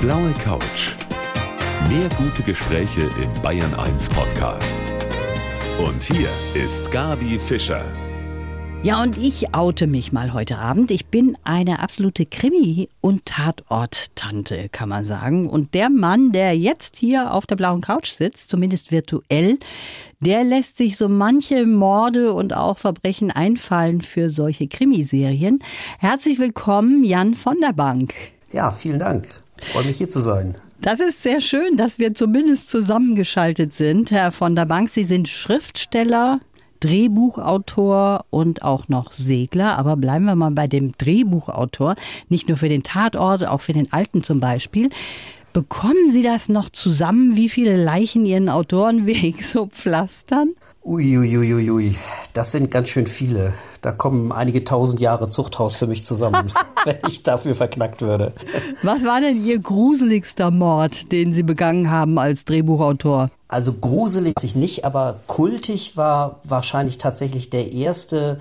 blaue Couch. Mehr gute Gespräche im Bayern 1 Podcast. Und hier ist Gabi Fischer. Ja, und ich oute mich mal heute Abend. Ich bin eine absolute Krimi- und Tatort-Tante, kann man sagen. Und der Mann, der jetzt hier auf der blauen Couch sitzt, zumindest virtuell, der lässt sich so manche Morde und auch Verbrechen einfallen für solche Krimiserien. Herzlich willkommen, Jan von der Bank. Ja, vielen Dank. Freue mich hier zu sein. Das ist sehr schön, dass wir zumindest zusammengeschaltet sind, Herr von der Bank. Sie sind Schriftsteller, Drehbuchautor und auch noch Segler. Aber bleiben wir mal bei dem Drehbuchautor. Nicht nur für den Tatort, auch für den Alten zum Beispiel. Bekommen Sie das noch zusammen, wie viele Leichen Ihren Autorenweg so pflastern? Uiuiuiui, ui, ui. das sind ganz schön viele. Da kommen einige tausend Jahre Zuchthaus für mich zusammen, wenn ich dafür verknackt würde. Was war denn Ihr gruseligster Mord, den Sie begangen haben als Drehbuchautor? Also gruselig sich nicht, aber kultig war wahrscheinlich tatsächlich der erste,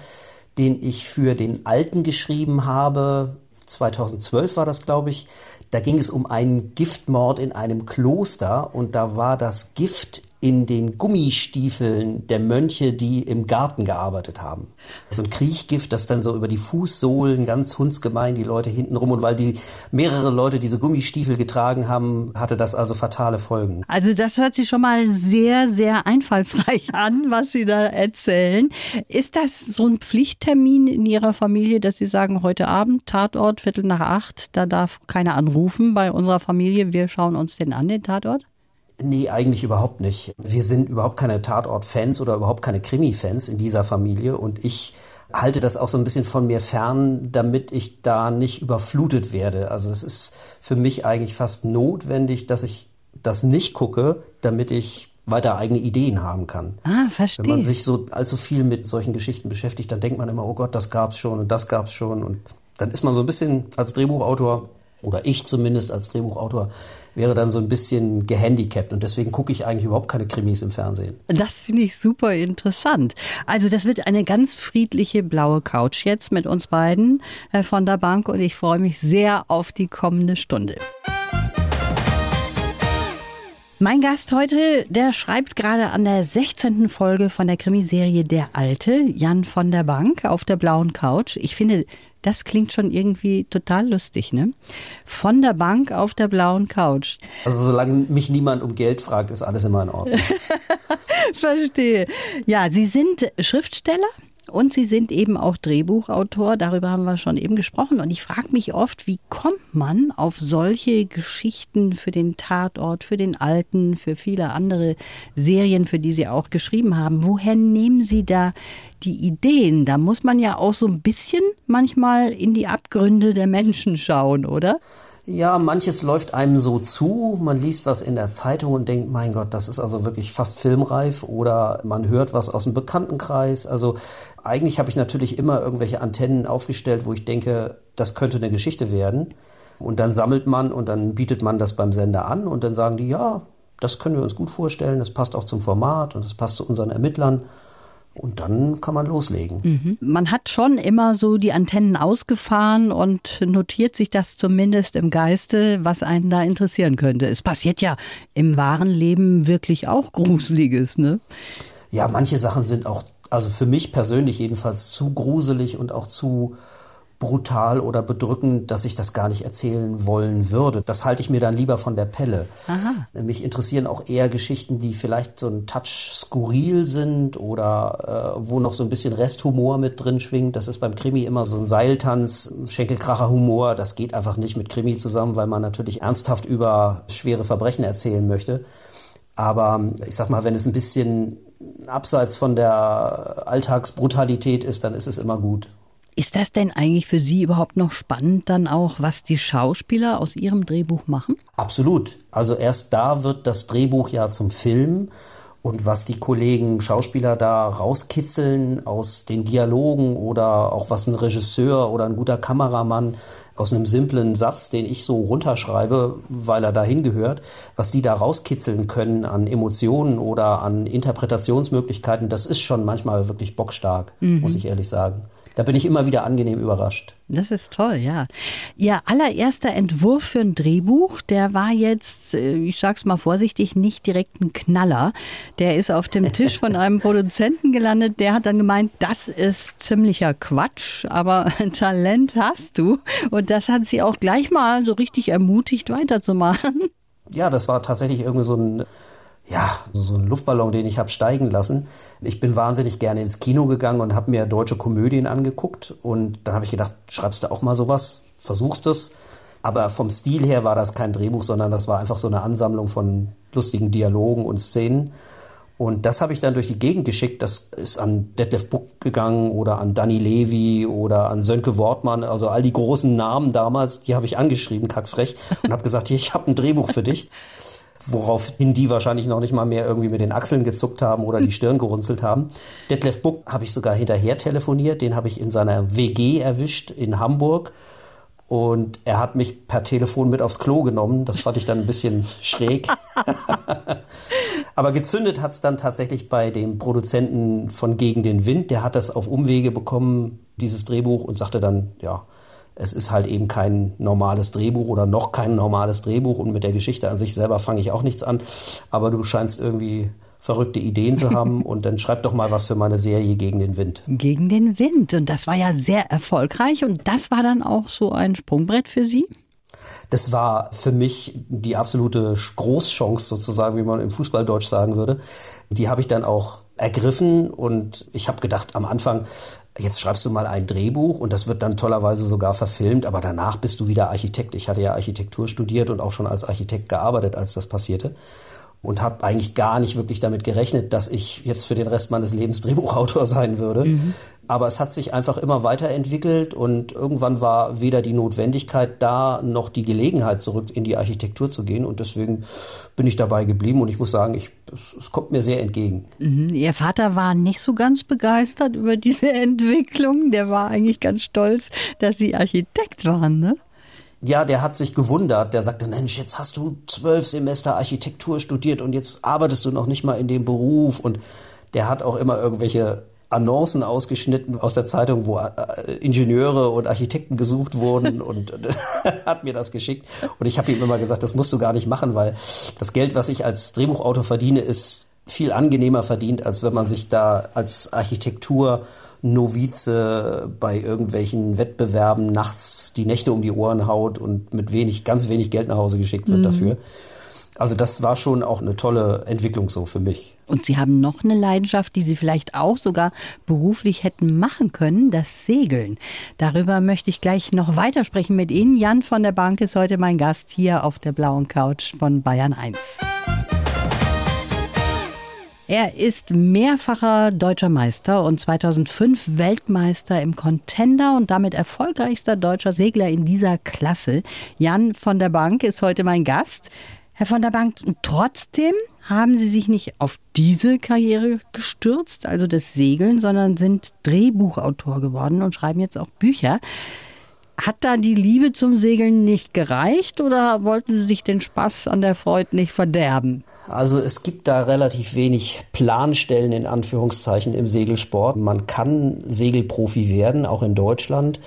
den ich für den Alten geschrieben habe. 2012 war das, glaube ich. Da ging es um einen Giftmord in einem Kloster und da war das Gift in den Gummistiefeln der Mönche, die im Garten gearbeitet haben. So ein Kriechgift, das dann so über die Fußsohlen ganz hundsgemein die Leute hinten rum und weil die mehrere Leute diese Gummistiefel getragen haben, hatte das also fatale Folgen. Also das hört sich schon mal sehr, sehr einfallsreich an, was Sie da erzählen. Ist das so ein Pflichttermin in Ihrer Familie, dass Sie sagen, heute Abend, Tatort, Viertel nach acht, da darf keiner anrufen bei unserer Familie, wir schauen uns den an, den Tatort? Nee, eigentlich überhaupt nicht. Wir sind überhaupt keine Tatort-Fans oder überhaupt keine Krimi-Fans in dieser Familie und ich halte das auch so ein bisschen von mir fern, damit ich da nicht überflutet werde. Also es ist für mich eigentlich fast notwendig, dass ich das nicht gucke, damit ich weiter eigene Ideen haben kann. Ah, verstehe. Wenn man sich so allzu viel mit solchen Geschichten beschäftigt, dann denkt man immer, oh Gott, das gab's schon und das gab's schon und dann ist man so ein bisschen als Drehbuchautor oder ich zumindest als Drehbuchautor wäre dann so ein bisschen gehandicapt und deswegen gucke ich eigentlich überhaupt keine Krimis im Fernsehen. Das finde ich super interessant. Also das wird eine ganz friedliche blaue Couch jetzt mit uns beiden äh, von der Bank und ich freue mich sehr auf die kommende Stunde. Mein Gast heute, der schreibt gerade an der 16. Folge von der Krimiserie Der Alte, Jan von der Bank auf der blauen Couch. Ich finde, das klingt schon irgendwie total lustig, ne? Von der Bank auf der blauen Couch. Also solange mich niemand um Geld fragt, ist alles immer in Ordnung. Verstehe. Ja, Sie sind Schriftsteller? Und Sie sind eben auch Drehbuchautor, darüber haben wir schon eben gesprochen. Und ich frage mich oft, wie kommt man auf solche Geschichten für den Tatort, für den Alten, für viele andere Serien, für die Sie auch geschrieben haben? Woher nehmen Sie da die Ideen? Da muss man ja auch so ein bisschen manchmal in die Abgründe der Menschen schauen, oder? Ja, manches läuft einem so zu. Man liest was in der Zeitung und denkt, mein Gott, das ist also wirklich fast filmreif. Oder man hört was aus dem Bekanntenkreis. Also eigentlich habe ich natürlich immer irgendwelche Antennen aufgestellt, wo ich denke, das könnte eine Geschichte werden. Und dann sammelt man und dann bietet man das beim Sender an und dann sagen die, ja, das können wir uns gut vorstellen, das passt auch zum Format und das passt zu unseren Ermittlern. Und dann kann man loslegen. Mhm. Man hat schon immer so die Antennen ausgefahren und notiert sich das zumindest im Geiste, was einen da interessieren könnte. Es passiert ja im wahren Leben wirklich auch Gruseliges, ne? Ja, manche Sachen sind auch, also für mich persönlich jedenfalls zu gruselig und auch zu brutal oder bedrückend, dass ich das gar nicht erzählen wollen würde. Das halte ich mir dann lieber von der Pelle. Aha. Mich interessieren auch eher Geschichten, die vielleicht so ein Touch skurril sind oder äh, wo noch so ein bisschen Resthumor mit drin schwingt. Das ist beim Krimi immer so ein Seiltanz, Schenkelkracher-Humor. Das geht einfach nicht mit Krimi zusammen, weil man natürlich ernsthaft über schwere Verbrechen erzählen möchte. Aber ich sag mal, wenn es ein bisschen abseits von der Alltagsbrutalität ist, dann ist es immer gut. Ist das denn eigentlich für Sie überhaupt noch spannend dann auch, was die Schauspieler aus Ihrem Drehbuch machen? Absolut. Also erst da wird das Drehbuch ja zum Film. Und was die Kollegen Schauspieler da rauskitzeln aus den Dialogen oder auch was ein Regisseur oder ein guter Kameramann aus einem simplen Satz, den ich so runterschreibe, weil er dahin gehört, was die da rauskitzeln können an Emotionen oder an Interpretationsmöglichkeiten, das ist schon manchmal wirklich bockstark, mhm. muss ich ehrlich sagen. Da bin ich immer wieder angenehm überrascht. Das ist toll, ja. Ihr allererster Entwurf für ein Drehbuch, der war jetzt, äh, ich sag's mal vorsichtig, nicht direkt ein Knaller. Der ist auf dem Tisch von einem Produzenten gelandet, der hat dann gemeint, das ist ziemlicher Quatsch, aber Talent hast du. Und das hat sie auch gleich mal so richtig ermutigt, weiterzumachen. Ja, das war tatsächlich irgendwie so ein ja, so ein Luftballon, den ich habe steigen lassen. Ich bin wahnsinnig gerne ins Kino gegangen und habe mir deutsche Komödien angeguckt und dann habe ich gedacht, schreibst du auch mal sowas, versuchst es. Aber vom Stil her war das kein Drehbuch, sondern das war einfach so eine Ansammlung von lustigen Dialogen und Szenen. Und das habe ich dann durch die Gegend geschickt. Das ist an Detlef Buck gegangen oder an Danny Levy oder an Sönke Wortmann. Also all die großen Namen damals, die habe ich angeschrieben, kackfrech, und habe gesagt, hier, ich habe ein Drehbuch für dich woraufhin die wahrscheinlich noch nicht mal mehr irgendwie mit den Achseln gezuckt haben oder die Stirn gerunzelt haben. Detlef Buck habe ich sogar hinterher telefoniert, den habe ich in seiner WG erwischt in Hamburg und er hat mich per Telefon mit aufs Klo genommen. Das fand ich dann ein bisschen schräg. Aber gezündet hat es dann tatsächlich bei dem Produzenten von Gegen den Wind. Der hat das auf Umwege bekommen, dieses Drehbuch, und sagte dann, ja, es ist halt eben kein normales Drehbuch oder noch kein normales Drehbuch und mit der Geschichte an sich selber fange ich auch nichts an. Aber du scheinst irgendwie verrückte Ideen zu haben und dann schreib doch mal was für meine Serie gegen den Wind. Gegen den Wind und das war ja sehr erfolgreich und das war dann auch so ein Sprungbrett für Sie? Das war für mich die absolute Großchance sozusagen, wie man im Fußballdeutsch sagen würde. Die habe ich dann auch ergriffen und ich habe gedacht am Anfang, jetzt schreibst du mal ein Drehbuch und das wird dann tollerweise sogar verfilmt, aber danach bist du wieder Architekt. Ich hatte ja Architektur studiert und auch schon als Architekt gearbeitet, als das passierte und habe eigentlich gar nicht wirklich damit gerechnet, dass ich jetzt für den Rest meines Lebens Drehbuchautor sein würde. Mhm. Aber es hat sich einfach immer weiterentwickelt und irgendwann war weder die Notwendigkeit da, noch die Gelegenheit zurück in die Architektur zu gehen. Und deswegen bin ich dabei geblieben und ich muss sagen, ich, es, es kommt mir sehr entgegen. Mhm. Ihr Vater war nicht so ganz begeistert über diese Entwicklung. Der war eigentlich ganz stolz, dass Sie Architekt waren, ne? Ja, der hat sich gewundert. Der sagte, Mensch, jetzt hast du zwölf Semester Architektur studiert und jetzt arbeitest du noch nicht mal in dem Beruf. Und der hat auch immer irgendwelche Annoncen ausgeschnitten aus der Zeitung, wo äh, Ingenieure und Architekten gesucht wurden und hat mir das geschickt. Und ich habe ihm immer gesagt, das musst du gar nicht machen, weil das Geld, was ich als Drehbuchautor verdiene, ist viel angenehmer verdient, als wenn man sich da als Architektur Novize bei irgendwelchen Wettbewerben nachts die Nächte um die Ohren haut und mit wenig, ganz wenig Geld nach Hause geschickt wird mhm. dafür. Also das war schon auch eine tolle Entwicklung so für mich. Und Sie haben noch eine Leidenschaft, die Sie vielleicht auch sogar beruflich hätten machen können, das Segeln. Darüber möchte ich gleich noch weitersprechen mit Ihnen. Jan von der Bank ist heute mein Gast hier auf der blauen Couch von Bayern 1. Er ist mehrfacher deutscher Meister und 2005 Weltmeister im Contender und damit erfolgreichster deutscher Segler in dieser Klasse. Jan von der Bank ist heute mein Gast. Herr von der Bank, trotzdem haben Sie sich nicht auf diese Karriere gestürzt, also das Segeln, sondern sind Drehbuchautor geworden und schreiben jetzt auch Bücher. Hat da die Liebe zum Segeln nicht gereicht oder wollten Sie sich den Spaß an der Freude nicht verderben? Also es gibt da relativ wenig Planstellen in Anführungszeichen im Segelsport. Man kann Segelprofi werden, auch in Deutschland.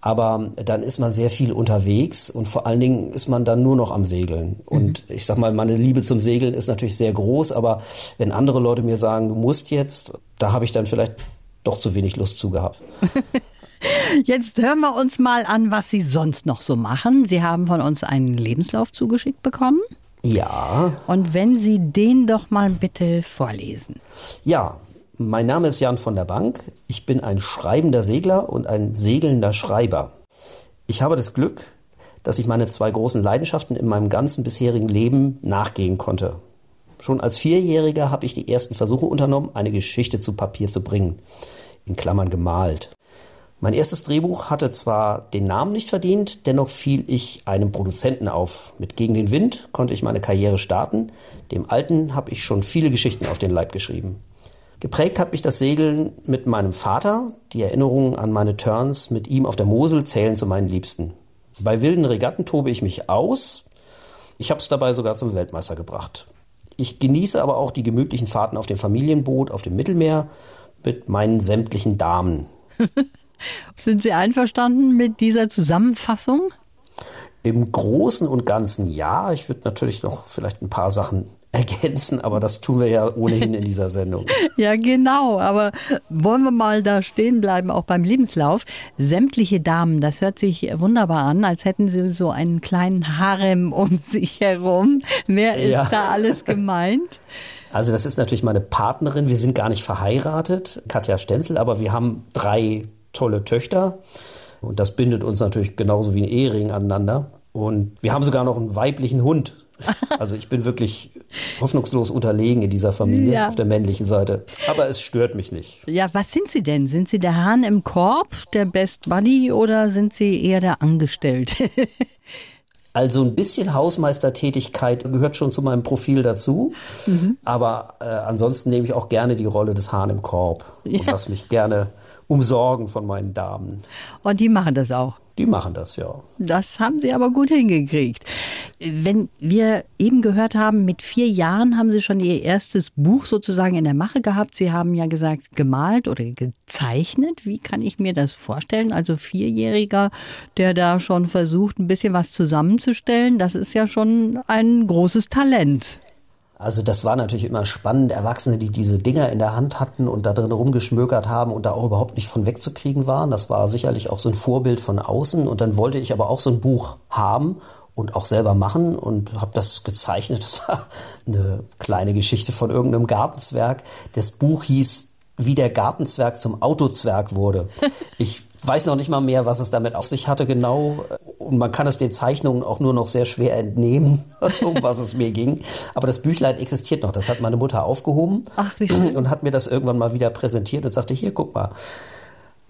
Aber dann ist man sehr viel unterwegs und vor allen Dingen ist man dann nur noch am Segeln. Und mhm. ich sag mal, meine Liebe zum Segeln ist natürlich sehr groß, aber wenn andere Leute mir sagen, du musst jetzt, da habe ich dann vielleicht doch zu wenig Lust zu gehabt. Jetzt hören wir uns mal an, was Sie sonst noch so machen. Sie haben von uns einen Lebenslauf zugeschickt bekommen. Ja. Und wenn Sie den doch mal bitte vorlesen. Ja, mein Name ist Jan von der Bank. Ich bin ein schreibender Segler und ein segelnder Schreiber. Ich habe das Glück, dass ich meine zwei großen Leidenschaften in meinem ganzen bisherigen Leben nachgehen konnte. Schon als Vierjähriger habe ich die ersten Versuche unternommen, eine Geschichte zu Papier zu bringen. In Klammern gemalt. Mein erstes Drehbuch hatte zwar den Namen nicht verdient, dennoch fiel ich einem Produzenten auf. Mit Gegen den Wind konnte ich meine Karriere starten. Dem Alten habe ich schon viele Geschichten auf den Leib geschrieben. Geprägt hat mich das Segeln mit meinem Vater. Die Erinnerungen an meine Turns mit ihm auf der Mosel zählen zu meinen Liebsten. Bei wilden Regatten tobe ich mich aus. Ich habe es dabei sogar zum Weltmeister gebracht. Ich genieße aber auch die gemütlichen Fahrten auf dem Familienboot auf dem Mittelmeer mit meinen sämtlichen Damen. Sind Sie einverstanden mit dieser Zusammenfassung? Im Großen und Ganzen ja. Ich würde natürlich noch vielleicht ein paar Sachen ergänzen, aber das tun wir ja ohnehin in dieser Sendung. ja, genau. Aber wollen wir mal da stehen bleiben, auch beim Lebenslauf. Sämtliche Damen, das hört sich wunderbar an, als hätten sie so einen kleinen Harem um sich herum. Wer ist ja. da alles gemeint? Also das ist natürlich meine Partnerin. Wir sind gar nicht verheiratet, Katja Stenzel, aber wir haben drei tolle Töchter. Und das bindet uns natürlich genauso wie ein Ehering aneinander. Und wir haben sogar noch einen weiblichen Hund. Also ich bin wirklich hoffnungslos unterlegen in dieser Familie ja. auf der männlichen Seite. Aber es stört mich nicht. Ja, was sind Sie denn? Sind Sie der Hahn im Korb, der Best Buddy oder sind Sie eher der Angestellte? Also ein bisschen Hausmeistertätigkeit gehört schon zu meinem Profil dazu. Mhm. Aber äh, ansonsten nehme ich auch gerne die Rolle des Hahn im Korb ja. und lasse mich gerne umsorgen von meinen Damen. Und die machen das auch. Die machen das, ja. Das haben sie aber gut hingekriegt. Wenn wir eben gehört haben, mit vier Jahren haben Sie schon Ihr erstes Buch sozusagen in der Mache gehabt. Sie haben ja gesagt, gemalt oder gezeichnet. Wie kann ich mir das vorstellen? Also Vierjähriger, der da schon versucht, ein bisschen was zusammenzustellen, das ist ja schon ein großes Talent. Also das war natürlich immer spannend, Erwachsene, die diese Dinger in der Hand hatten und da drin rumgeschmökert haben und da auch überhaupt nicht von wegzukriegen waren. Das war sicherlich auch so ein Vorbild von außen. Und dann wollte ich aber auch so ein Buch haben und auch selber machen und habe das gezeichnet. Das war eine kleine Geschichte von irgendeinem Gartenzwerg. Das Buch hieß wie der Gartenzwerg zum Autozwerg wurde. Ich weiß noch nicht mal mehr, was es damit auf sich hatte genau. Und man kann es den Zeichnungen auch nur noch sehr schwer entnehmen, um was es mir ging. Aber das Büchlein existiert noch. Das hat meine Mutter aufgehoben Ach, wie schön. und hat mir das irgendwann mal wieder präsentiert und sagte, hier, guck mal.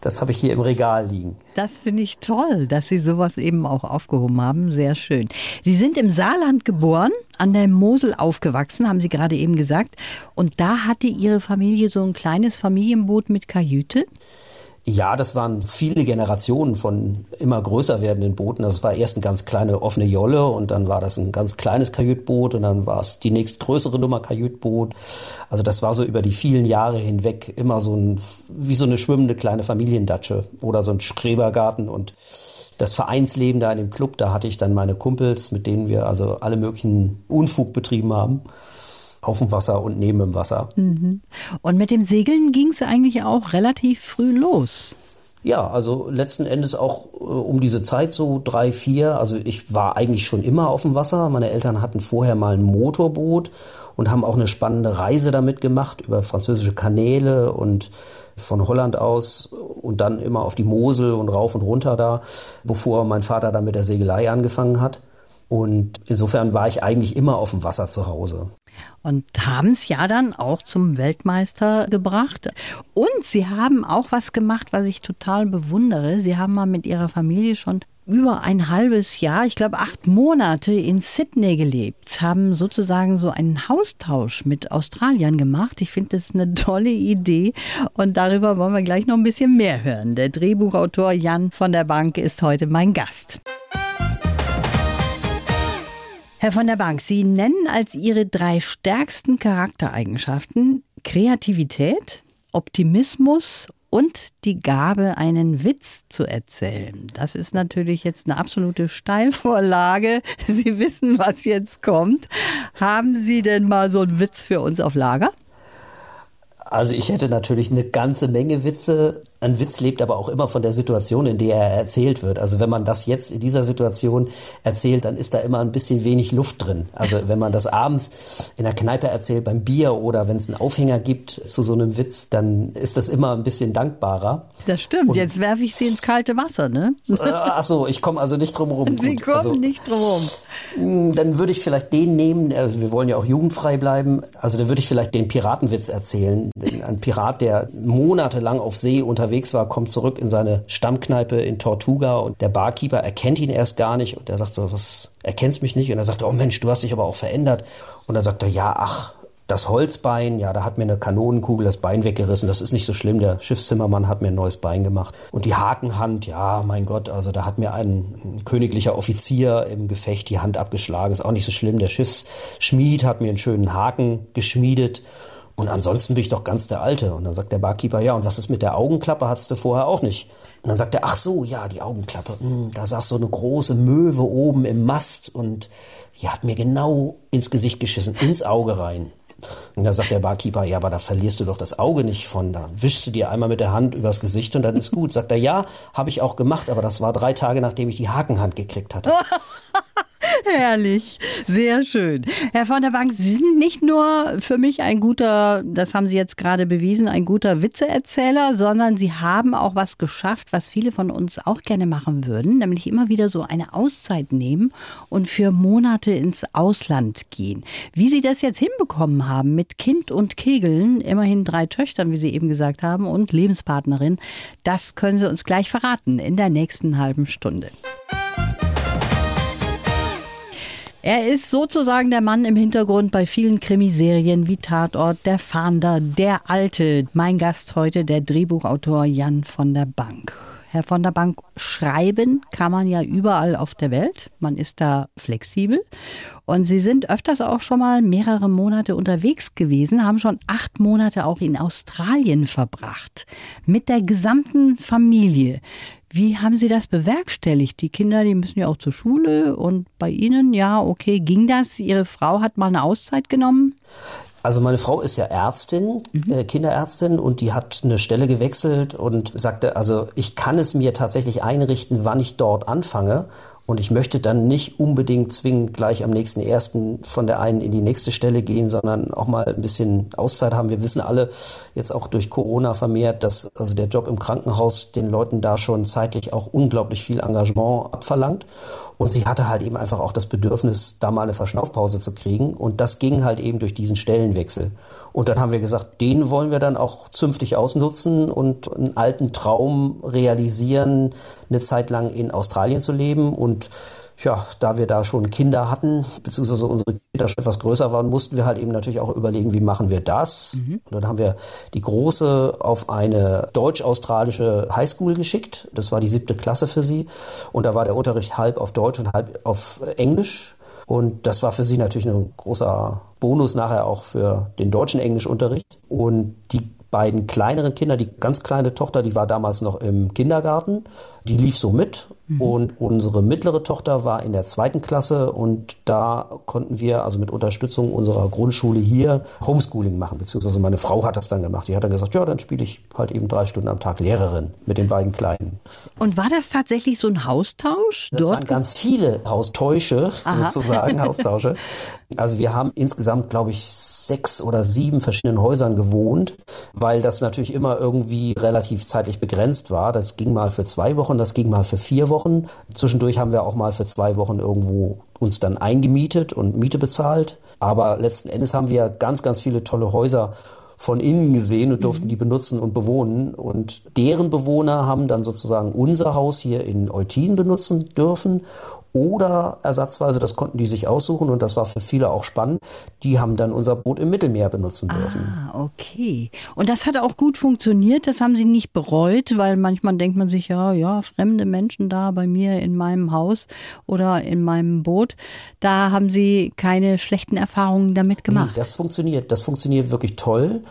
Das habe ich hier im Regal liegen. Das finde ich toll, dass Sie sowas eben auch aufgehoben haben. Sehr schön. Sie sind im Saarland geboren, an der Mosel aufgewachsen, haben Sie gerade eben gesagt. Und da hatte Ihre Familie so ein kleines Familienboot mit Kajüte. Ja, das waren viele Generationen von immer größer werdenden Booten. Das war erst eine ganz kleine offene Jolle und dann war das ein ganz kleines Kajütboot und dann war es die nächstgrößere Nummer Kajütboot. Also das war so über die vielen Jahre hinweg immer so ein, wie so eine schwimmende kleine Familiendatsche oder so ein Schrebergarten und das Vereinsleben da in dem Club, da hatte ich dann meine Kumpels, mit denen wir also alle möglichen Unfug betrieben haben auf dem Wasser und neben dem Wasser. Mhm. Und mit dem Segeln ging es eigentlich auch relativ früh los. Ja, also letzten Endes auch äh, um diese Zeit, so drei, vier. Also ich war eigentlich schon immer auf dem Wasser. Meine Eltern hatten vorher mal ein Motorboot und haben auch eine spannende Reise damit gemacht über französische Kanäle und von Holland aus und dann immer auf die Mosel und rauf und runter da, bevor mein Vater dann mit der Segelei angefangen hat. Und insofern war ich eigentlich immer auf dem Wasser zu Hause und haben es ja dann auch zum Weltmeister gebracht. Und sie haben auch was gemacht, was ich total bewundere. Sie haben mal mit ihrer Familie schon über ein halbes Jahr, ich glaube acht Monate in Sydney gelebt, haben sozusagen so einen Haustausch mit Australiern gemacht. Ich finde das eine tolle Idee und darüber wollen wir gleich noch ein bisschen mehr hören. Der Drehbuchautor Jan von der Bank ist heute mein Gast. Herr von der Bank, Sie nennen als Ihre drei stärksten Charaktereigenschaften Kreativität, Optimismus und die Gabe, einen Witz zu erzählen. Das ist natürlich jetzt eine absolute Steilvorlage. Sie wissen, was jetzt kommt. Haben Sie denn mal so einen Witz für uns auf Lager? Also ich hätte natürlich eine ganze Menge Witze. Ein Witz lebt aber auch immer von der Situation, in der er erzählt wird. Also wenn man das jetzt in dieser Situation erzählt, dann ist da immer ein bisschen wenig Luft drin. Also wenn man das abends in der Kneipe erzählt beim Bier oder wenn es einen Aufhänger gibt zu so einem Witz, dann ist das immer ein bisschen dankbarer. Das stimmt. Und jetzt werfe ich Sie ins kalte Wasser, ne? Äh, ach so, ich komme also nicht drum rum. Sie Gut, kommen also, nicht drum rum. Hm, dann würde ich vielleicht den nehmen. Also wir wollen ja auch jugendfrei bleiben. Also dann würde ich vielleicht den Piratenwitz erzählen ein Pirat, der monatelang auf See unterwegs war, kommt zurück in seine Stammkneipe in Tortuga und der Barkeeper erkennt ihn erst gar nicht und er sagt so, was, erkennst mich nicht? Und er sagt, oh Mensch, du hast dich aber auch verändert. Und dann sagt er, ja, ach, das Holzbein, ja, da hat mir eine Kanonenkugel das Bein weggerissen. Das ist nicht so schlimm. Der Schiffszimmermann hat mir ein neues Bein gemacht. Und die Hakenhand, ja, mein Gott, also da hat mir ein, ein königlicher Offizier im Gefecht die Hand abgeschlagen. Ist auch nicht so schlimm. Der Schiffsschmied hat mir einen schönen Haken geschmiedet. Und ansonsten bin ich doch ganz der Alte. Und dann sagt der Barkeeper, ja, und was ist mit der Augenklappe? Hattest du vorher auch nicht. Und dann sagt er, ach so, ja, die Augenklappe. Hm, da saß so eine große Möwe oben im Mast und die hat mir genau ins Gesicht geschissen, ins Auge rein. Und da sagt der Barkeeper, ja, aber da verlierst du doch das Auge nicht von. Da wischst du dir einmal mit der Hand übers Gesicht und dann ist gut. Sagt er, ja, habe ich auch gemacht, aber das war drei Tage, nachdem ich die Hakenhand gekriegt hatte. Herrlich, sehr schön. Herr von der Bank, Sie sind nicht nur für mich ein guter, das haben Sie jetzt gerade bewiesen, ein guter Witzeerzähler, sondern Sie haben auch was geschafft, was viele von uns auch gerne machen würden, nämlich immer wieder so eine Auszeit nehmen und für Monate ins Ausland gehen. Wie Sie das jetzt hinbekommen haben mit Kind und Kegeln, immerhin drei Töchtern, wie Sie eben gesagt haben, und Lebenspartnerin, das können Sie uns gleich verraten in der nächsten halben Stunde. Er ist sozusagen der Mann im Hintergrund bei vielen Krimiserien wie Tatort, Der Fahnder, Der Alte. Mein Gast heute, der Drehbuchautor Jan von der Bank. Herr von der Bank, schreiben kann man ja überall auf der Welt. Man ist da flexibel. Und Sie sind öfters auch schon mal mehrere Monate unterwegs gewesen, haben schon acht Monate auch in Australien verbracht. Mit der gesamten Familie. Wie haben Sie das bewerkstelligt? Die Kinder, die müssen ja auch zur Schule und bei Ihnen, ja, okay, ging das? Ihre Frau hat mal eine Auszeit genommen? Also meine Frau ist ja Ärztin, mhm. äh, Kinderärztin und die hat eine Stelle gewechselt und sagte, also ich kann es mir tatsächlich einrichten, wann ich dort anfange und ich möchte dann nicht unbedingt zwingend gleich am nächsten ersten von der einen in die nächste Stelle gehen, sondern auch mal ein bisschen Auszeit haben. Wir wissen alle jetzt auch durch Corona vermehrt, dass also der Job im Krankenhaus den Leuten da schon zeitlich auch unglaublich viel Engagement abverlangt. Und sie hatte halt eben einfach auch das Bedürfnis, da mal eine Verschnaufpause zu kriegen. Und das ging halt eben durch diesen Stellenwechsel. Und dann haben wir gesagt, den wollen wir dann auch zünftig ausnutzen und einen alten Traum realisieren, eine Zeit lang in Australien zu leben. Und ja, da wir da schon Kinder hatten, beziehungsweise unsere Kinder schon etwas größer waren, mussten wir halt eben natürlich auch überlegen, wie machen wir das. Mhm. Und dann haben wir die Große auf eine deutsch-australische Highschool geschickt. Das war die siebte Klasse für sie. Und da war der Unterricht halb auf Deutsch und halb auf Englisch. Und das war für sie natürlich ein großer Bonus nachher auch für den deutschen Englischunterricht. Und die beiden kleineren Kinder, die ganz kleine Tochter, die war damals noch im Kindergarten, die lief so mit Mhm. Und unsere mittlere Tochter war in der zweiten Klasse und da konnten wir also mit Unterstützung unserer Grundschule hier Homeschooling machen, beziehungsweise meine Frau hat das dann gemacht. Die hat dann gesagt, ja, dann spiele ich halt eben drei Stunden am Tag Lehrerin mit den beiden Kleinen. Und war das tatsächlich so ein Haustausch? Das Dort waren ganz viele Haustäusche, Aha. sozusagen, Haustausche. Also wir haben insgesamt, glaube ich, sechs oder sieben verschiedenen Häusern gewohnt, weil das natürlich immer irgendwie relativ zeitlich begrenzt war. Das ging mal für zwei Wochen, das ging mal für vier Wochen. Wochen. Zwischendurch haben wir auch mal für zwei Wochen irgendwo uns dann eingemietet und Miete bezahlt. Aber letzten Endes haben wir ganz, ganz viele tolle Häuser von innen gesehen und durften mhm. die benutzen und bewohnen. Und deren Bewohner haben dann sozusagen unser Haus hier in Eutin benutzen dürfen oder ersatzweise, das konnten die sich aussuchen und das war für viele auch spannend, die haben dann unser Boot im Mittelmeer benutzen dürfen. Ah, okay. Und das hat auch gut funktioniert, das haben sie nicht bereut, weil manchmal denkt man sich, ja, ja, fremde Menschen da bei mir in meinem Haus oder in meinem Boot, da haben sie keine schlechten Erfahrungen damit gemacht. Nee, das funktioniert, das funktioniert wirklich toll.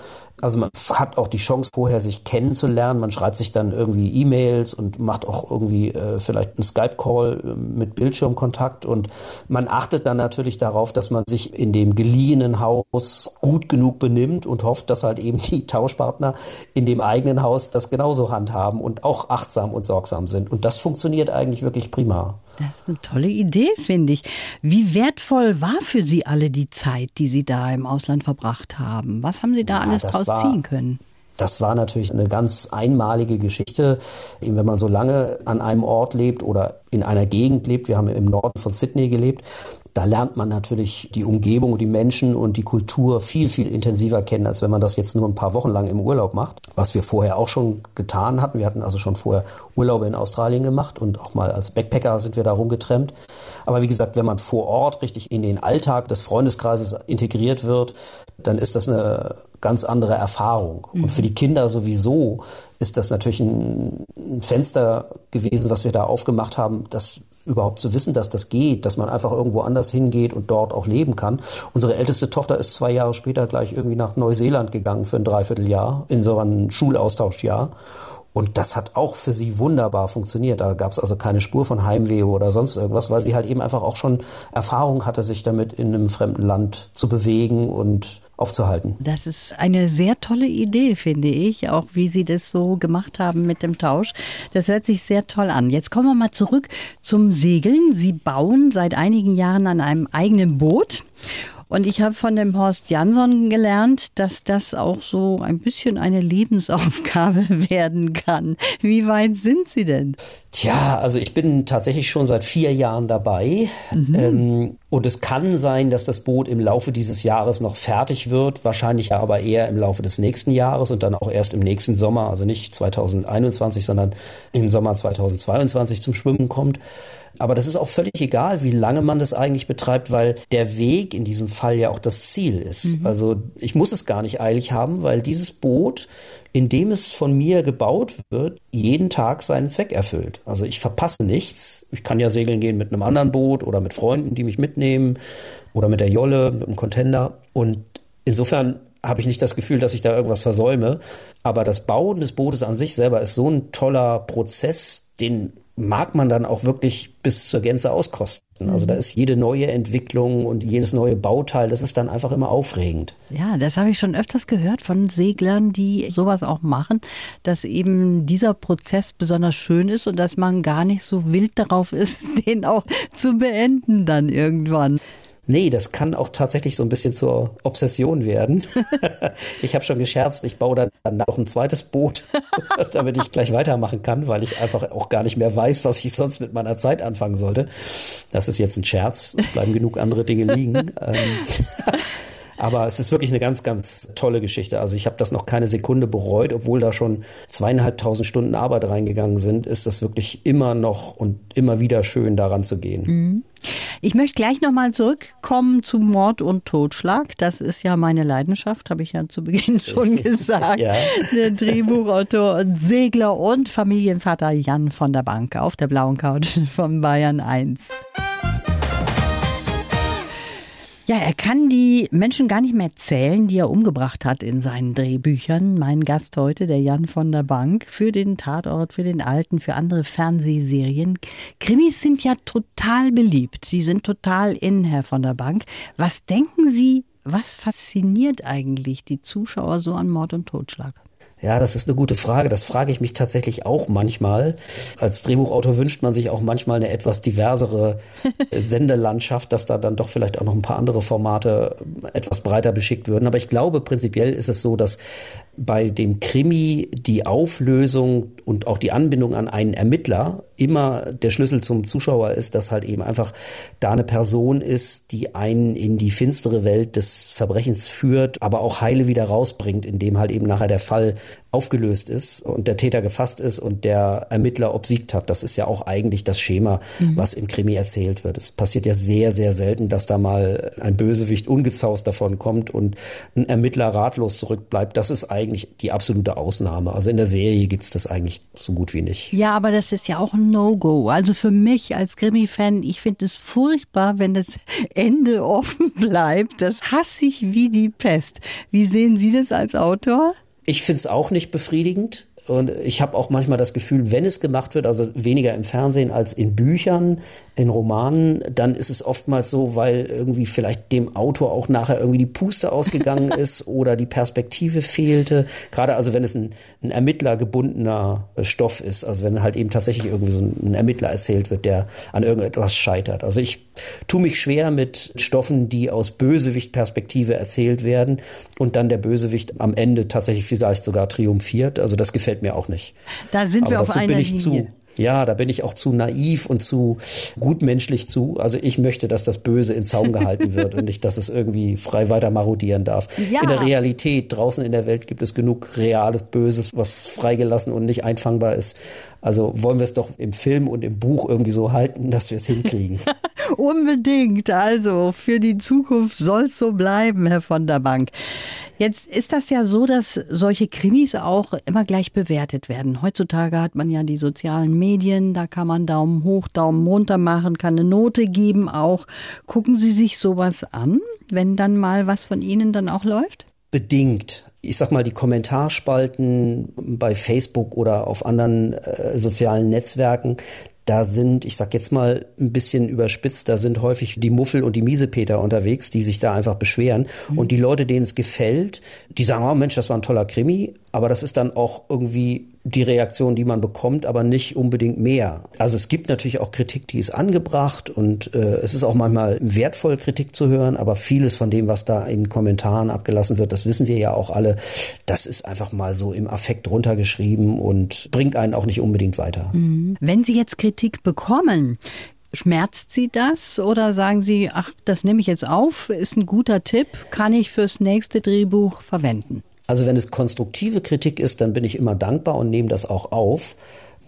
Also man hat auch die Chance vorher sich kennenzulernen. Man schreibt sich dann irgendwie E-Mails und macht auch irgendwie äh, vielleicht einen Skype-Call äh, mit Bildschirmkontakt und man achtet dann natürlich darauf, dass man sich in dem geliehenen Haus gut genug benimmt und hofft, dass halt eben die Tauschpartner in dem eigenen Haus das genauso handhaben und auch achtsam und sorgsam sind. Und das funktioniert eigentlich wirklich prima. Das ist eine tolle Idee, finde ich. Wie wertvoll war für Sie alle die Zeit, die Sie da im Ausland verbracht haben? Was haben Sie da ja, alles draus war, ziehen können? Das war natürlich eine ganz einmalige Geschichte, eben wenn man so lange an einem Ort lebt oder in einer Gegend lebt. Wir haben im Norden von Sydney gelebt da lernt man natürlich die Umgebung und die Menschen und die Kultur viel, viel intensiver kennen, als wenn man das jetzt nur ein paar Wochen lang im Urlaub macht. Was wir vorher auch schon getan hatten. Wir hatten also schon vorher Urlaube in Australien gemacht und auch mal als Backpacker sind wir da rumgetrennt. Aber wie gesagt, wenn man vor Ort richtig in den Alltag des Freundeskreises integriert wird, dann ist das eine ganz andere Erfahrung. Mhm. Und für die Kinder sowieso ist das natürlich ein, Fenster gewesen, was wir da aufgemacht haben, das überhaupt zu wissen, dass das geht, dass man einfach irgendwo anders hingeht und dort auch leben kann. Unsere älteste Tochter ist zwei Jahre später gleich irgendwie nach Neuseeland gegangen für ein Dreivierteljahr in so einem Schulaustauschjahr. Und das hat auch für sie wunderbar funktioniert. Da gab es also keine Spur von Heimweh oder sonst irgendwas, weil sie halt eben einfach auch schon Erfahrung hatte, sich damit in einem fremden Land zu bewegen und aufzuhalten. Das ist eine sehr tolle Idee, finde ich, auch wie Sie das so gemacht haben mit dem Tausch. Das hört sich sehr toll an. Jetzt kommen wir mal zurück zum Segeln. Sie bauen seit einigen Jahren an einem eigenen Boot. Und ich habe von dem Horst Jansson gelernt, dass das auch so ein bisschen eine Lebensaufgabe werden kann. Wie weit sind Sie denn? Tja, also ich bin tatsächlich schon seit vier Jahren dabei. Mhm. Ähm, und es kann sein, dass das Boot im Laufe dieses Jahres noch fertig wird, wahrscheinlich aber eher im Laufe des nächsten Jahres und dann auch erst im nächsten Sommer, also nicht 2021, sondern im Sommer 2022 zum Schwimmen kommt. Aber das ist auch völlig egal, wie lange man das eigentlich betreibt, weil der Weg in diesem Fall ja auch das Ziel ist. Mhm. Also ich muss es gar nicht eilig haben, weil dieses Boot, in dem es von mir gebaut wird, jeden Tag seinen Zweck erfüllt. Also ich verpasse nichts. Ich kann ja segeln gehen mit einem anderen Boot oder mit Freunden, die mich mitnehmen oder mit der Jolle, mit einem Contender. Und insofern habe ich nicht das Gefühl, dass ich da irgendwas versäume. Aber das Bauen des Bootes an sich selber ist so ein toller Prozess, den mag man dann auch wirklich bis zur Gänze auskosten. Also da mhm. ist jede neue Entwicklung und jedes neue Bauteil, das ist dann einfach immer aufregend. Ja, das habe ich schon öfters gehört von Seglern, die sowas auch machen, dass eben dieser Prozess besonders schön ist und dass man gar nicht so wild darauf ist, den auch zu beenden dann irgendwann. Nee, das kann auch tatsächlich so ein bisschen zur Obsession werden. ich habe schon gescherzt, ich baue dann noch ein zweites Boot, damit ich gleich weitermachen kann, weil ich einfach auch gar nicht mehr weiß, was ich sonst mit meiner Zeit anfangen sollte. Das ist jetzt ein Scherz. Es bleiben genug andere Dinge liegen. Aber es ist wirklich eine ganz, ganz tolle Geschichte. Also ich habe das noch keine Sekunde bereut, obwohl da schon zweieinhalbtausend Stunden Arbeit reingegangen sind, ist das wirklich immer noch und immer wieder schön, daran zu gehen. Mhm. Ich möchte gleich nochmal zurückkommen zu Mord und Totschlag. Das ist ja meine Leidenschaft, habe ich ja zu Beginn schon gesagt. ja. Der Drehbuchautor und Segler und Familienvater Jan von der Bank auf der blauen Couch von Bayern 1. Ja, er kann die Menschen gar nicht mehr zählen, die er umgebracht hat in seinen Drehbüchern. Mein Gast heute, der Jan von der Bank, für den Tatort, für den Alten, für andere Fernsehserien. Krimis sind ja total beliebt. Sie sind total in, Herr von der Bank. Was denken Sie, was fasziniert eigentlich die Zuschauer so an Mord und Totschlag? Ja, das ist eine gute Frage. Das frage ich mich tatsächlich auch manchmal. Als Drehbuchautor wünscht man sich auch manchmal eine etwas diversere Sendelandschaft, dass da dann doch vielleicht auch noch ein paar andere Formate etwas breiter beschickt würden. Aber ich glaube, prinzipiell ist es so, dass bei dem Krimi die Auflösung und auch die Anbindung an einen Ermittler immer der Schlüssel zum Zuschauer ist, dass halt eben einfach da eine Person ist, die einen in die finstere Welt des Verbrechens führt, aber auch heile wieder rausbringt, indem halt eben nachher der Fall aufgelöst ist und der Täter gefasst ist und der Ermittler obsiegt hat. Das ist ja auch eigentlich das Schema, mhm. was im Krimi erzählt wird. Es passiert ja sehr, sehr selten, dass da mal ein Bösewicht ungezaust davon kommt und ein Ermittler ratlos zurückbleibt. Das ist eigentlich die absolute Ausnahme. Also in der Serie gibt es das eigentlich so gut wie nicht. Ja, aber das ist ja auch ein No-Go. Also für mich als Krimi-Fan, ich finde es furchtbar, wenn das Ende offen bleibt. Das hasse ich wie die Pest. Wie sehen Sie das als Autor? Ich finde es auch nicht befriedigend. Und ich habe auch manchmal das Gefühl, wenn es gemacht wird, also weniger im Fernsehen als in Büchern, in Romanen, dann ist es oftmals so, weil irgendwie vielleicht dem Autor auch nachher irgendwie die Puste ausgegangen ist oder die Perspektive fehlte. Gerade also wenn es ein, ein ermittlergebundener Stoff ist, also wenn halt eben tatsächlich irgendwie so ein Ermittler erzählt wird, der an irgendetwas scheitert. Also ich tue mich schwer mit Stoffen, die aus Bösewicht-Perspektive erzählt werden und dann der Bösewicht am Ende tatsächlich vielleicht sogar triumphiert. Also das gefällt mir auch nicht. Da sind Aber wir auf einer bin ich Linie. Zu, ja, da bin ich auch zu naiv und zu gutmenschlich zu. Also ich möchte, dass das Böse in Zaum gehalten wird und nicht, dass es irgendwie frei weiter marodieren darf. Ja. In der Realität, draußen in der Welt gibt es genug reales Böses, was freigelassen und nicht einfangbar ist. Also wollen wir es doch im Film und im Buch irgendwie so halten, dass wir es hinkriegen. Unbedingt. Also für die Zukunft soll es so bleiben, Herr von der Bank. Jetzt ist das ja so, dass solche Krimis auch immer gleich bewertet werden. Heutzutage hat man ja die sozialen Medien, da kann man Daumen hoch, Daumen runter machen, kann eine Note geben auch. Gucken Sie sich sowas an, wenn dann mal was von Ihnen dann auch läuft? Bedingt ich sag mal, die Kommentarspalten bei Facebook oder auf anderen äh, sozialen Netzwerken, da sind, ich sag jetzt mal ein bisschen überspitzt, da sind häufig die Muffel und die Miesepeter unterwegs, die sich da einfach beschweren. Mhm. Und die Leute, denen es gefällt, die sagen, oh Mensch, das war ein toller Krimi, aber das ist dann auch irgendwie die Reaktion, die man bekommt, aber nicht unbedingt mehr. Also es gibt natürlich auch Kritik, die ist angebracht und äh, es ist auch manchmal wertvoll, Kritik zu hören, aber vieles von dem, was da in Kommentaren abgelassen wird, das wissen wir ja auch alle, das ist einfach mal so im Affekt runtergeschrieben und bringt einen auch nicht unbedingt weiter. Mhm. Wenn Sie jetzt Kritik bekommen, Schmerzt Sie das oder sagen Sie, ach, das nehme ich jetzt auf, ist ein guter Tipp, kann ich fürs nächste Drehbuch verwenden? Also wenn es konstruktive Kritik ist, dann bin ich immer dankbar und nehme das auch auf.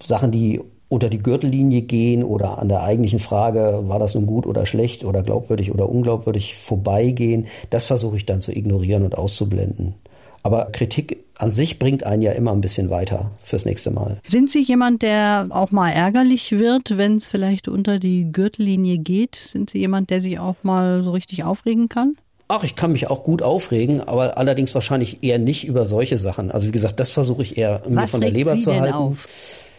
Sachen, die unter die Gürtellinie gehen oder an der eigentlichen Frage, war das nun gut oder schlecht oder glaubwürdig oder unglaubwürdig vorbeigehen, das versuche ich dann zu ignorieren und auszublenden. Aber Kritik an sich bringt einen ja immer ein bisschen weiter fürs nächste Mal. Sind Sie jemand, der auch mal ärgerlich wird, wenn es vielleicht unter die Gürtellinie geht? Sind Sie jemand, der sich auch mal so richtig aufregen kann? Ach, ich kann mich auch gut aufregen, aber allerdings wahrscheinlich eher nicht über solche Sachen. Also wie gesagt, das versuche ich eher mir von der Leber Sie zu halten. Auf?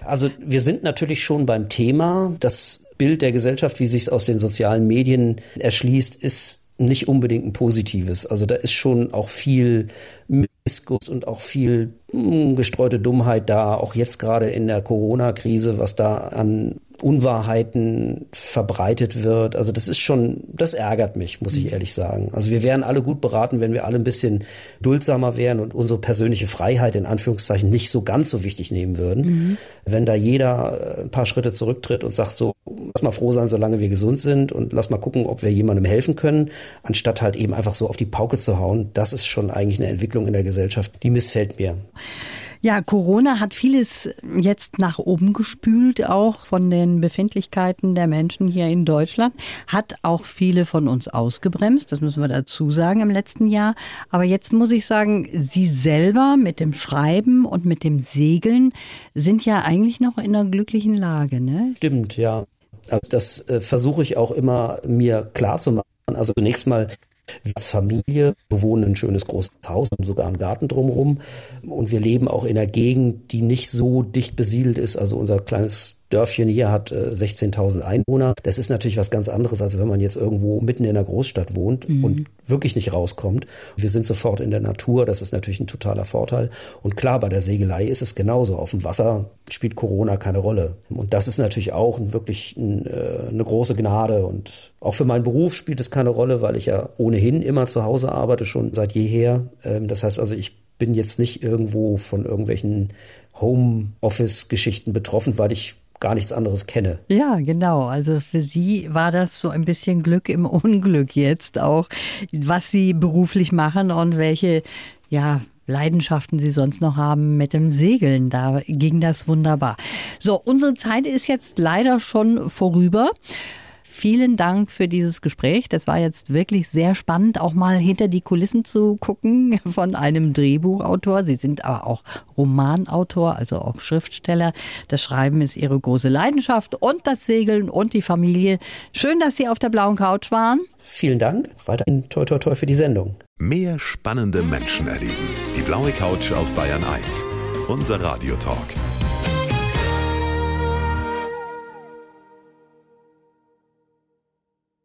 Also wir sind natürlich schon beim Thema. Das Bild der Gesellschaft, wie sich es aus den sozialen Medien erschließt, ist nicht unbedingt ein positives. Also da ist schon auch viel Missgunst und auch viel mh, gestreute Dummheit da, auch jetzt gerade in der Corona-Krise, was da an Unwahrheiten verbreitet wird. Also das ist schon, das ärgert mich, muss ich ehrlich sagen. Also wir wären alle gut beraten, wenn wir alle ein bisschen duldsamer wären und unsere persönliche Freiheit in Anführungszeichen nicht so ganz so wichtig nehmen würden. Mhm. Wenn da jeder ein paar Schritte zurücktritt und sagt so, lass mal froh sein, solange wir gesund sind und lass mal gucken, ob wir jemandem helfen können, anstatt halt eben einfach so auf die Pauke zu hauen, das ist schon eigentlich eine Entwicklung in der Gesellschaft, die missfällt mir. Ja, Corona hat vieles jetzt nach oben gespült, auch von den Befindlichkeiten der Menschen hier in Deutschland. Hat auch viele von uns ausgebremst, das müssen wir dazu sagen im letzten Jahr. Aber jetzt muss ich sagen, Sie selber mit dem Schreiben und mit dem Segeln sind ja eigentlich noch in einer glücklichen Lage, ne? Stimmt, ja. Also das äh, versuche ich auch immer mir klar zu machen. Also zunächst mal als Familie bewohnen ein schönes großes Haus und sogar einen Garten drumherum. Und wir leben auch in einer Gegend, die nicht so dicht besiedelt ist. Also unser kleines Dörfchen hier hat äh, 16.000 Einwohner. Das ist natürlich was ganz anderes, als wenn man jetzt irgendwo mitten in der Großstadt wohnt mhm. und wirklich nicht rauskommt. Wir sind sofort in der Natur, das ist natürlich ein totaler Vorteil. Und klar, bei der Segelei ist es genauso. Auf dem Wasser spielt Corona keine Rolle. Und das ist natürlich auch wirklich ein, äh, eine große Gnade. Und auch für meinen Beruf spielt es keine Rolle, weil ich ja ohnehin immer zu Hause arbeite, schon seit jeher. Ähm, das heißt also, ich bin jetzt nicht irgendwo von irgendwelchen Homeoffice-Geschichten betroffen, weil ich gar nichts anderes kenne. Ja, genau. Also für Sie war das so ein bisschen Glück im Unglück jetzt auch, was Sie beruflich machen und welche, ja, Leidenschaften Sie sonst noch haben mit dem Segeln. Da ging das wunderbar. So, unsere Zeit ist jetzt leider schon vorüber. Vielen Dank für dieses Gespräch. Das war jetzt wirklich sehr spannend, auch mal hinter die Kulissen zu gucken von einem Drehbuchautor. Sie sind aber auch Romanautor, also auch Schriftsteller. Das Schreiben ist Ihre große Leidenschaft und das Segeln und die Familie. Schön, dass Sie auf der blauen Couch waren. Vielen Dank. Weiterhin toi toi toi für die Sendung. Mehr spannende Menschen erleben. Die blaue Couch auf Bayern 1. Unser Radiotalk.